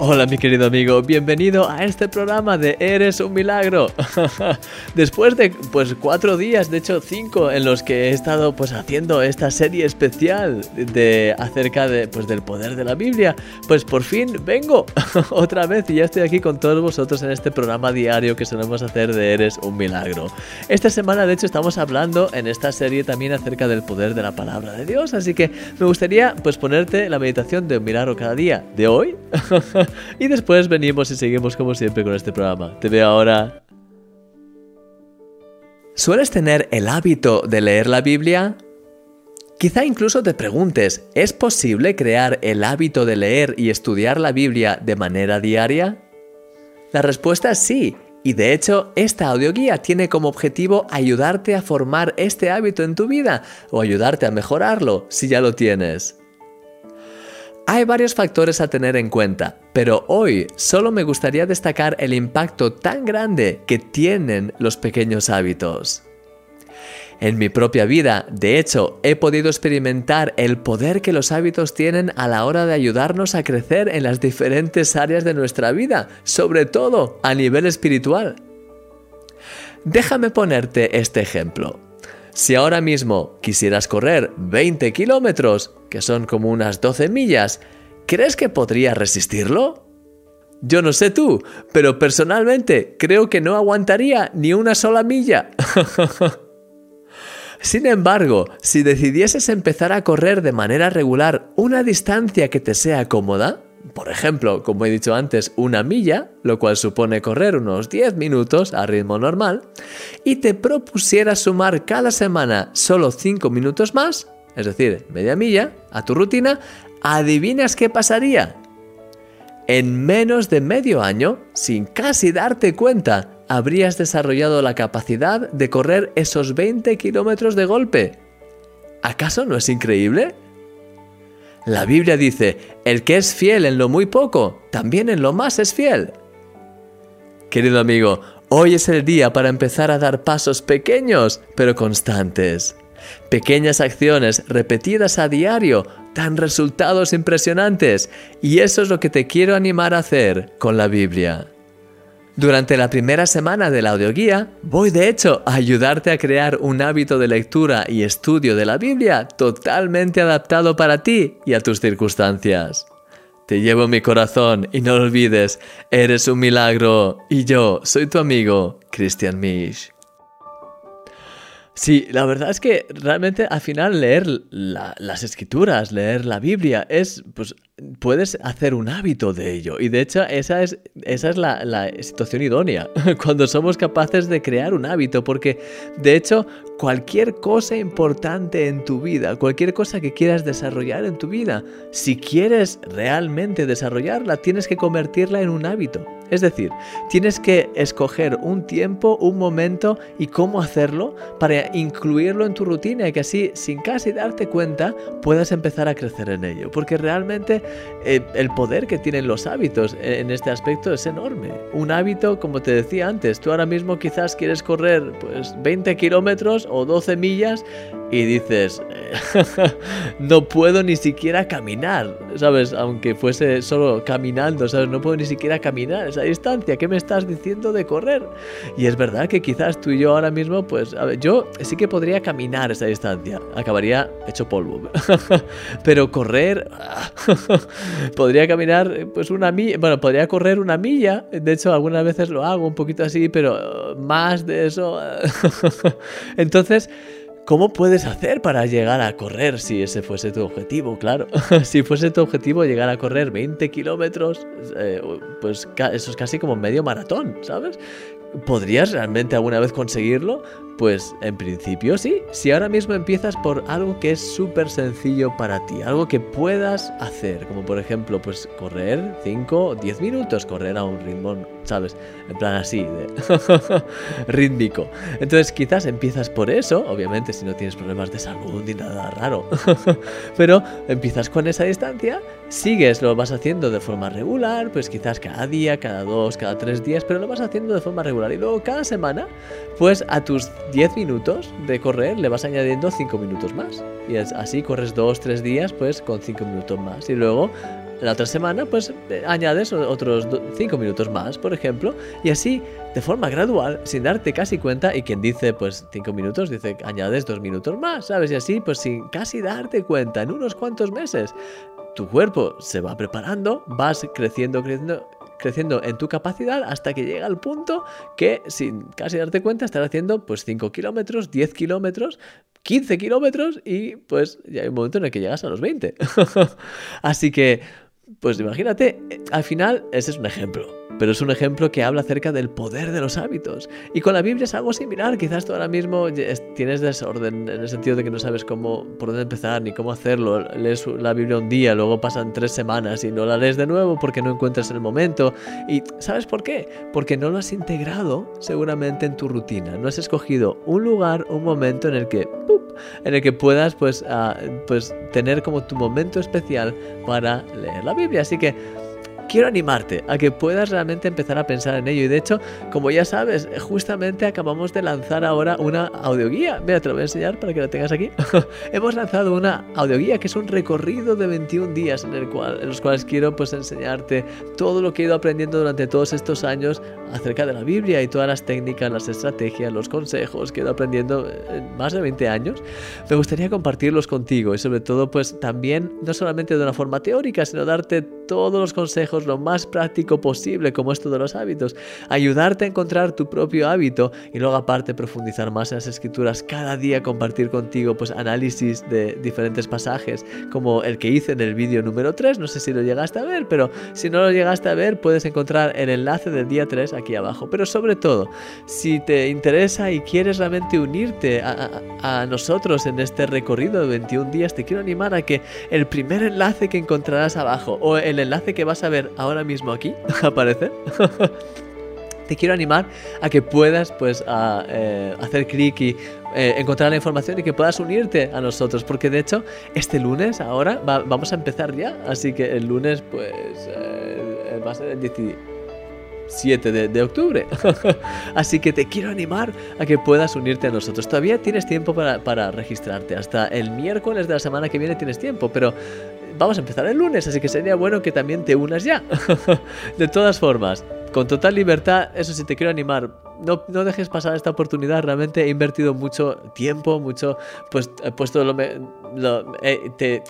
Hola mi querido amigo, bienvenido a este programa de Eres un Milagro. Después de pues cuatro días, de hecho cinco, en los que he estado pues haciendo esta serie especial de acerca de pues del poder de la Biblia, pues por fin vengo otra vez y ya estoy aquí con todos vosotros en este programa diario que solemos hacer de Eres un Milagro. Esta semana de hecho estamos hablando en esta serie también acerca del poder de la palabra de Dios, así que me gustaría pues ponerte la meditación de un milagro cada día de hoy. y después venimos y seguimos como siempre con este programa. Te veo ahora. ¿Sueles tener el hábito de leer la Biblia? Quizá incluso te preguntes, ¿es posible crear el hábito de leer y estudiar la Biblia de manera diaria? La respuesta es sí, y de hecho esta audioguía tiene como objetivo ayudarte a formar este hábito en tu vida o ayudarte a mejorarlo si ya lo tienes. Hay varios factores a tener en cuenta, pero hoy solo me gustaría destacar el impacto tan grande que tienen los pequeños hábitos. En mi propia vida, de hecho, he podido experimentar el poder que los hábitos tienen a la hora de ayudarnos a crecer en las diferentes áreas de nuestra vida, sobre todo a nivel espiritual. Déjame ponerte este ejemplo. Si ahora mismo quisieras correr 20 kilómetros, que son como unas 12 millas, ¿crees que podrías resistirlo? Yo no sé tú, pero personalmente creo que no aguantaría ni una sola milla. Sin embargo, si decidieses empezar a correr de manera regular una distancia que te sea cómoda, por ejemplo, como he dicho antes, una milla, lo cual supone correr unos 10 minutos a ritmo normal, y te propusieras sumar cada semana solo 5 minutos más, es decir, media milla, a tu rutina, ¿adivinas qué pasaría? En menos de medio año, sin casi darte cuenta, habrías desarrollado la capacidad de correr esos 20 kilómetros de golpe. ¿Acaso no es increíble? La Biblia dice, el que es fiel en lo muy poco, también en lo más es fiel. Querido amigo, hoy es el día para empezar a dar pasos pequeños, pero constantes. Pequeñas acciones repetidas a diario dan resultados impresionantes y eso es lo que te quiero animar a hacer con la Biblia. Durante la primera semana de la audioguía, voy de hecho a ayudarte a crear un hábito de lectura y estudio de la Biblia totalmente adaptado para ti y a tus circunstancias. Te llevo mi corazón y no lo olvides, eres un milagro y yo soy tu amigo, Christian Misch. Sí, la verdad es que realmente al final leer las escrituras, leer la Biblia, es, pues, puedes hacer un hábito de ello. Y de hecho, esa es, esa es la, la situación idónea, cuando somos capaces de crear un hábito, porque de hecho, cualquier cosa importante en tu vida, cualquier cosa que quieras desarrollar en tu vida, si quieres realmente desarrollarla, tienes que convertirla en un hábito. Es decir, tienes que escoger un tiempo, un momento y cómo hacerlo para incluirlo en tu rutina y que así, sin casi darte cuenta, puedas empezar a crecer en ello. Porque realmente eh, el poder que tienen los hábitos en este aspecto es enorme. Un hábito, como te decía antes, tú ahora mismo quizás quieres correr pues 20 kilómetros o 12 millas y dices, no puedo ni siquiera caminar, ¿sabes? Aunque fuese solo caminando, ¿sabes? No puedo ni siquiera caminar esa distancia. ¿Qué me estás diciendo de correr? Y es verdad que quizás tú y yo ahora mismo, pues, a ver, yo sí que podría caminar esa distancia. Acabaría hecho polvo. Pero correr, podría caminar, pues, una milla, bueno, podría correr una milla. De hecho, algunas veces lo hago un poquito así, pero más de eso. Entonces, ¿Cómo puedes hacer para llegar a correr si ese fuese tu objetivo? Claro, si fuese tu objetivo llegar a correr 20 kilómetros, eh, pues eso es casi como medio maratón, ¿sabes? ¿Podrías realmente alguna vez conseguirlo? Pues en principio sí. Si ahora mismo empiezas por algo que es súper sencillo para ti, algo que puedas hacer, como por ejemplo, pues correr 5 o 10 minutos, correr a un ritmo ¿sabes? En plan así, rítmico. Entonces quizás empiezas por eso, obviamente si no tienes problemas de salud ni nada raro, pero empiezas con esa distancia, sigues, lo vas haciendo de forma regular, pues quizás cada día, cada dos, cada tres días, pero lo vas haciendo de forma regular. Y luego cada semana, pues a tus 10 minutos de correr le vas añadiendo 5 minutos más. Y así corres 2, 3 días, pues con 5 minutos más. Y luego la otra semana, pues añades otros 5 minutos más, por ejemplo, y así, de forma gradual, sin darte casi cuenta, y quien dice, pues 5 minutos, dice, añades 2 minutos más, ¿sabes? Y así, pues sin casi darte cuenta, en unos cuantos meses, tu cuerpo se va preparando, vas creciendo, creciendo, creciendo en tu capacidad hasta que llega al punto que sin casi darte cuenta estás haciendo pues 5 kilómetros, 10 kilómetros, 15 kilómetros y pues ya hay un momento en el que llegas a los 20. Así que pues imagínate, al final ese es un ejemplo pero es un ejemplo que habla acerca del poder de los hábitos. Y con la Biblia es algo similar, quizás tú ahora mismo tienes desorden en el sentido de que no sabes cómo, por dónde empezar ni cómo hacerlo. Lees la Biblia un día, luego pasan tres semanas y no la lees de nuevo porque no encuentras el momento. ¿Y sabes por qué? Porque no lo has integrado seguramente en tu rutina. No has escogido un lugar, un momento en el que, en el que puedas pues, ah, pues tener como tu momento especial para leer la Biblia. Así que quiero animarte a que puedas realmente empezar a pensar en ello. Y de hecho, como ya sabes, justamente acabamos de lanzar ahora una audioguía. Mira, te lo voy a enseñar para que la tengas aquí. Hemos lanzado una audioguía que es un recorrido de 21 días en, el cual, los cuales quiero pues enseñarte todo lo que he ido aprendiendo durante todos estos años acerca de la Biblia y todas las técnicas, las estrategias, los consejos que he ido aprendiendo en más de 20 años. Me gustaría compartirlos contigo y sobre todo pues también no solamente de una forma teórica, sino darte todos los consejos lo más práctico posible, como esto de los hábitos. Ayudarte a encontrar tu propio hábito y luego aparte profundizar más en las escrituras. Cada día compartir contigo pues análisis de diferentes pasajes, como el que hice en el vídeo número 3. No sé si lo llegaste a ver, pero si no lo llegaste a ver, puedes encontrar el enlace del día 3 aquí abajo. Pero sobre todo, si te interesa y quieres realmente unirte a, a nosotros en este recorrido de 21 días, te quiero animar a que el primer enlace que encontrarás abajo o el enlace que vas a ver ahora mismo aquí aparecer, te quiero animar a que puedas pues eh, hacer clic y eh, encontrar la información y que puedas unirte a nosotros porque de hecho este lunes ahora vamos a empezar ya así que el lunes pues eh, va a ser el 7 de, octubre. Así que te quiero animar a que puedas unirte a nosotros. Todavía tienes tiempo para, para, registrarte. Hasta el miércoles de la semana que viene tienes tiempo, pero vamos a empezar el lunes, así que sería bueno que también te unas ya. de todas formas, con total libertad, eso sí te quiero animar, no, no, dejes pasar esta oportunidad. Realmente he invertido mucho tiempo, mucho, pues he puesto lo, eh, te,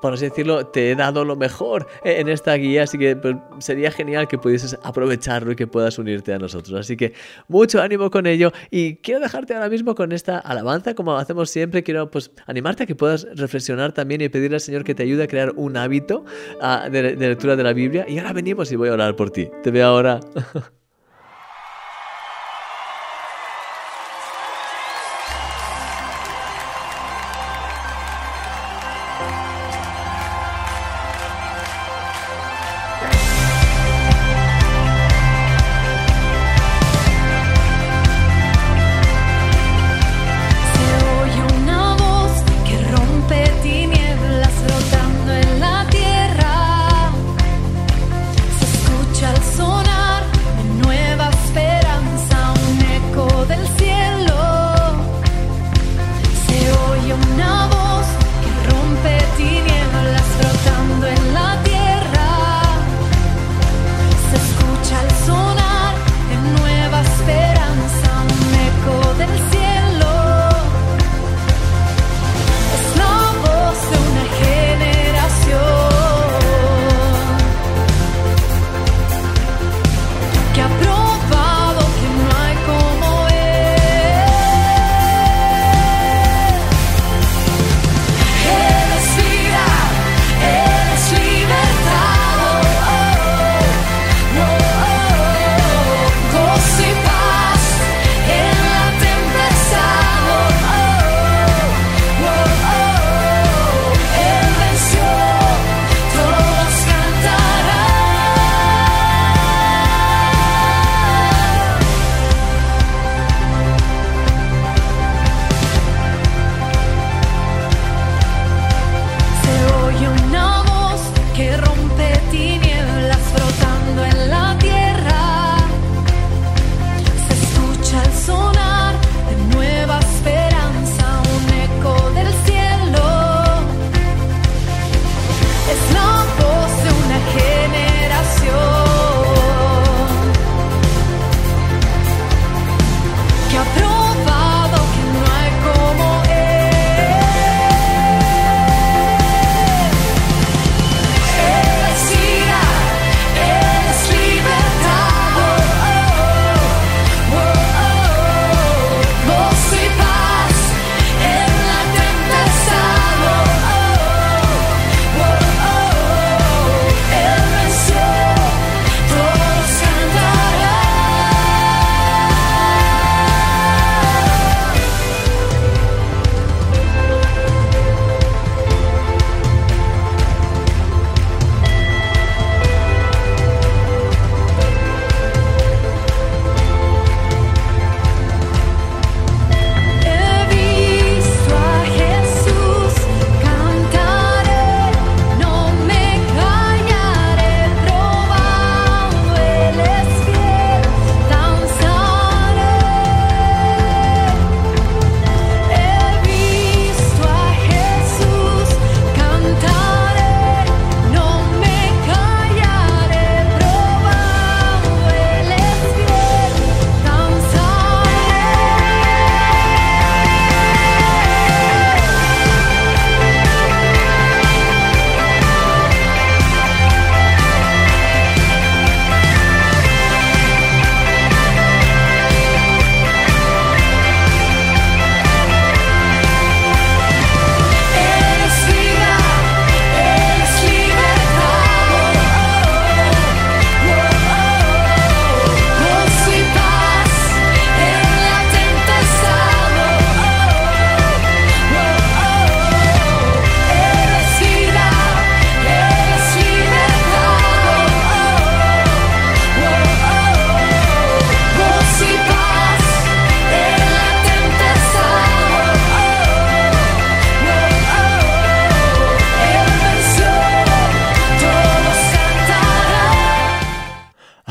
por así decirlo, te he dado lo mejor en esta guía, así que pues, sería genial que pudieses aprovecharlo y que puedas unirte a nosotros. Así que mucho ánimo con ello y quiero dejarte ahora mismo con esta alabanza, como hacemos siempre, quiero pues animarte a que puedas reflexionar también y pedirle al Señor que te ayude a crear un hábito ah, de lectura de la Biblia. Y ahora venimos y voy a orar por ti. Te veo ahora.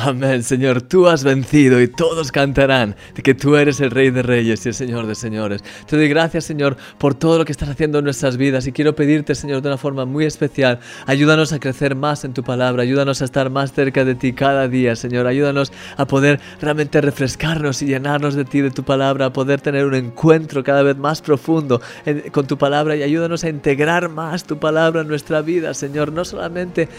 Amén, Señor, tú has vencido y todos cantarán de que tú eres el Rey de Reyes y el Señor de Señores. Te doy gracias, Señor, por todo lo que estás haciendo en nuestras vidas y quiero pedirte, Señor, de una forma muy especial, ayúdanos a crecer más en tu palabra, ayúdanos a estar más cerca de ti cada día, Señor, ayúdanos a poder realmente refrescarnos y llenarnos de ti, de tu palabra, a poder tener un encuentro cada vez más profundo con tu palabra y ayúdanos a integrar más tu palabra en nuestra vida, Señor, no solamente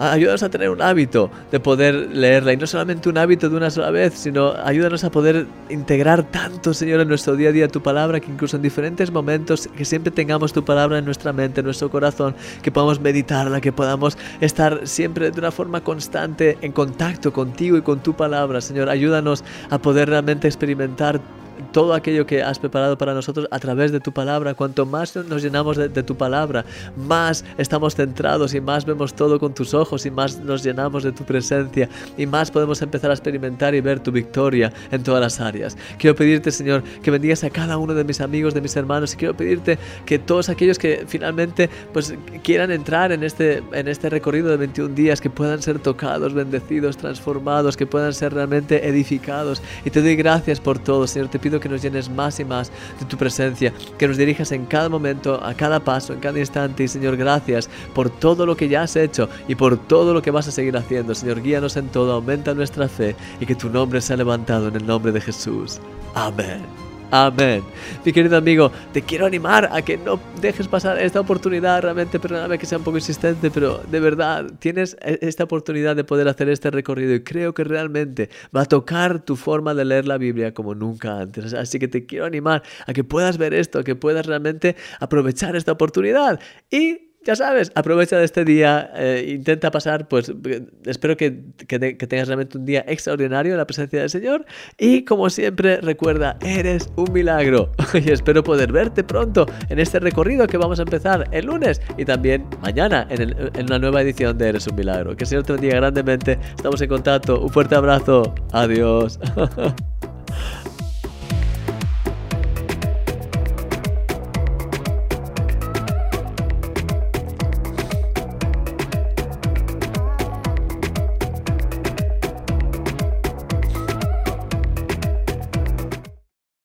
ayúdanos a tener un hábito de poder leerla y no solamente un hábito de una sola vez, sino ayúdanos a poder integrar tanto, Señor, en nuestro día a día tu palabra, que incluso en diferentes momentos, que siempre tengamos tu palabra en nuestra mente, en nuestro corazón, que podamos meditarla, que podamos estar siempre de una forma constante en contacto contigo y con tu palabra, Señor. Ayúdanos a poder realmente experimentar todo aquello que has preparado para nosotros a través de tu palabra. Cuanto más nos llenamos de, tu palabra, más estamos centrados y más vemos todo con tus ojos y más nos llenamos de tu presencia y más podemos empezar a experimentar y ver tu victoria en todas las áreas. Quiero pedirte, Señor, que bendigas a cada uno de mis amigos, de mis hermanos y quiero pedirte que todos aquellos que finalmente pues quieran entrar en este, en este recorrido de 21 días, que puedan ser tocados, bendecidos, transformados, que puedan ser realmente edificados. Y te doy gracias por todo, Señor. Te pido que nos llenes más y más de tu presencia, que nos dirijas en cada momento, a cada paso, en cada instante. Y Señor, gracias por todo lo que ya has hecho y por todo lo que vas a seguir haciendo. Señor, guíanos en todo, aumenta nuestra fe y que tu nombre sea levantado en el nombre de Jesús. Amén. Amén. Mi querido amigo, te quiero animar a que no dejes pasar esta oportunidad. Realmente, perdóname que sea un poco insistente, pero de verdad, tienes e-, esta oportunidad de poder hacer este recorrido y creo que realmente va a tocar tu forma de leer la Biblia como nunca antes. Así que te quiero animar a que puedas ver esto, a que puedas realmente aprovechar esta oportunidad y ya sabes, aprovecha de este día, eh, intenta pasar, pues espero que, que, tengas realmente un día extraordinario en la presencia del Señor. Y como siempre recuerda, eres un milagro. Y espero poder verte pronto en este recorrido que vamos a empezar el lunes y también mañana en, en una nueva edición de Eres un milagro. Que el Señor te bendiga grandemente, estamos en contacto, un fuerte abrazo, adiós.